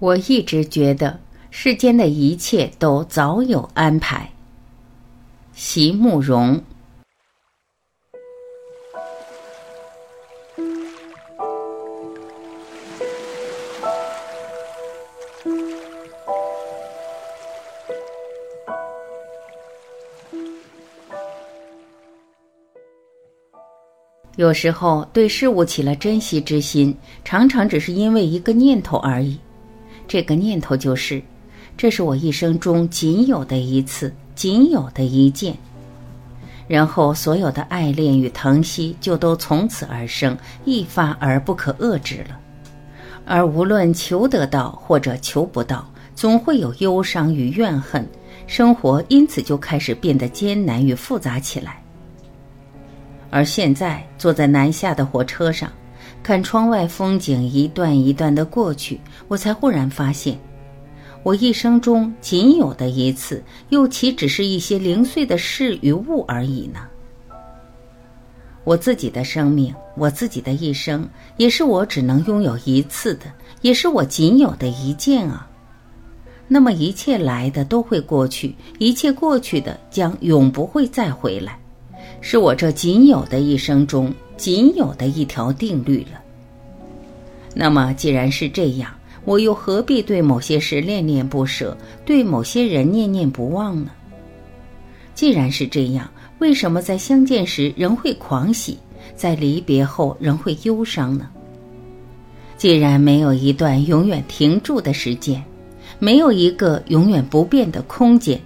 我一直觉得世间的一切都早有安排。席慕容。有时候对事物起了珍惜之心，常常只是因为一个念头而已。这个念头就是，这是我一生中仅有的一次，仅有的一件。然后所有的爱恋与疼惜就都从此而生，一发而不可遏制了。而无论求得到或者求不到，总会有忧伤与怨恨，生活因此就开始变得艰难与复杂起来。而现在坐在南下的火车上。看窗外风景一段一段的过去，我才忽然发现，我一生中仅有的一次，又岂只是一些零碎的事与物而已呢？我自己的生命，我自己的一生，也是我只能拥有一次的，也是我仅有的一件啊。那么一切来的都会过去，一切过去的将永不会再回来，是我这仅有的一生中。仅有的一条定律了。那么，既然是这样，我又何必对某些事恋恋不舍，对某些人念念不忘呢？既然是这样，为什么在相见时仍会狂喜，在离别后仍会忧伤呢？既然没有一段永远停住的时间，没有一个永远不变的空间。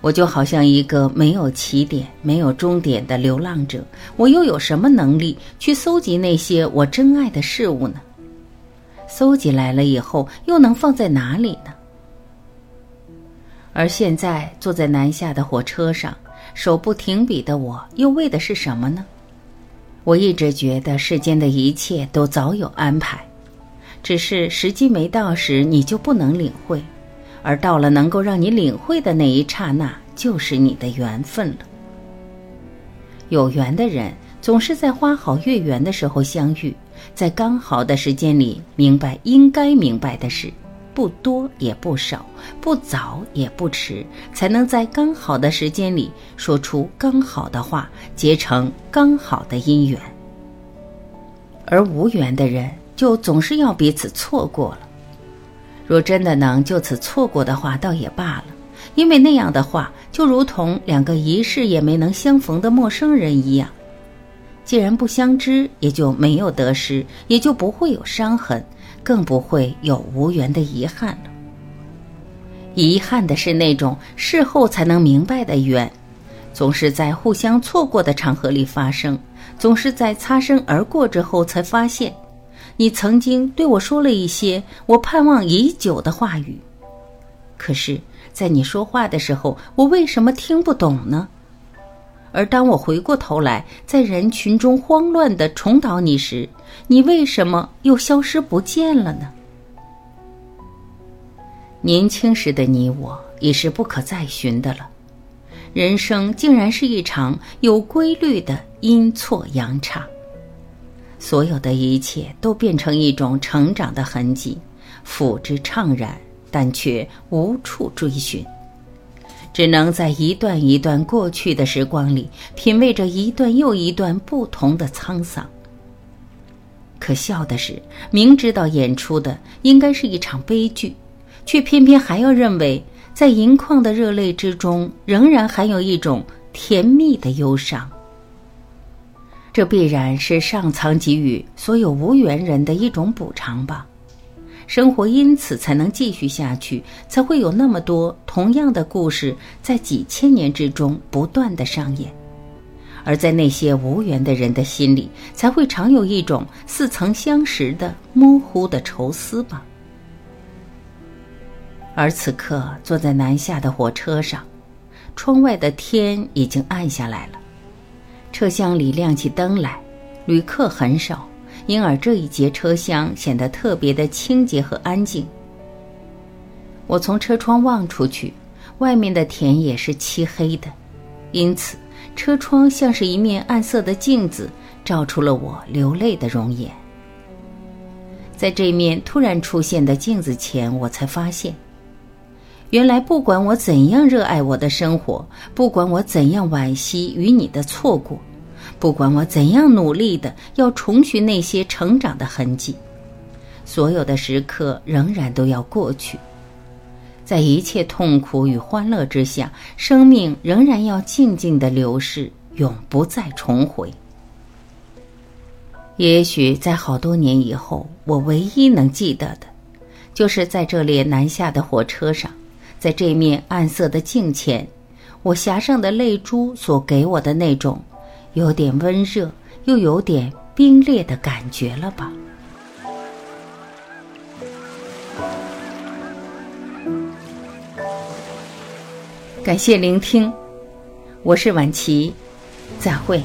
我就好像一个没有起点、没有终点的流浪者，我又有什么能力去搜集那些我珍爱的事物呢？搜集来了以后，又能放在哪里呢？而现在坐在南下的火车上，手不停笔的我，又为的是什么呢？我一直觉得世间的一切都早有安排，只是时机没到时，你就不能领会。而到了能够让你领会的那一刹那，就是你的缘分了。有缘的人总是在花好月圆的时候相遇，在刚好的时间里明白应该明白的事，不多也不少，不早也不迟，才能在刚好的时间里说出刚好的话，结成刚好的姻缘。而无缘的人，就总是要彼此错过了。若真的能就此错过的话，倒也罢了，因为那样的话就如同两个一世也没能相逢的陌生人一样。既然不相知，也就没有得失，也就不会有伤痕，更不会有无缘的遗憾了。遗憾的是那种事后才能明白的缘，总是在互相错过的场合里发生，总是在擦身而过之后才发现。你曾经对我说了一些我盼望已久的话语，可是，在你说话的时候，我为什么听不懂呢？而当我回过头来，在人群中慌乱的重蹈你时，你为什么又消失不见了呢？年轻时的你我已是不可再寻的了，人生竟然是一场有规律的阴错阳差。所有的一切都变成一种成长的痕迹，抚之怅然，但却无处追寻，只能在一段一段过去的时光里，品味着一段又一段不同的沧桑。可笑的是，明知道演出的应该是一场悲剧，却偏偏还要认为，在盈眶的热泪之中，仍然含有一种甜蜜的忧伤。这必然是上苍给予所有无缘人的一种补偿吧，生活因此才能继续下去，才会有那么多同样的故事在几千年之中不断的上演，而在那些无缘的人的心里，才会常有一种似曾相识的模糊的愁思吧。而此刻坐在南下的火车上，窗外的天已经暗下来了。车厢里亮起灯来，旅客很少，因而这一节车厢显得特别的清洁和安静。我从车窗望出去，外面的田野是漆黑的，因此车窗像是一面暗色的镜子，照出了我流泪的容颜。在这面突然出现的镜子前，我才发现，原来不管我怎样热爱我的生活，不管我怎样惋惜与你的错过，不管我怎样努力的要重寻那些成长的痕迹，所有的时刻仍然都要过去。在一切痛苦与欢乐之下，生命仍然要静静的流逝，永不再重回。也许在好多年以后，我唯一能记得的，就是在这列南下的火车上，在这面暗色的镜前，我颊上的泪珠所给我的那种，有点温热又有点冰冽的感觉了吧。感谢聆听，我是晚琪，再会。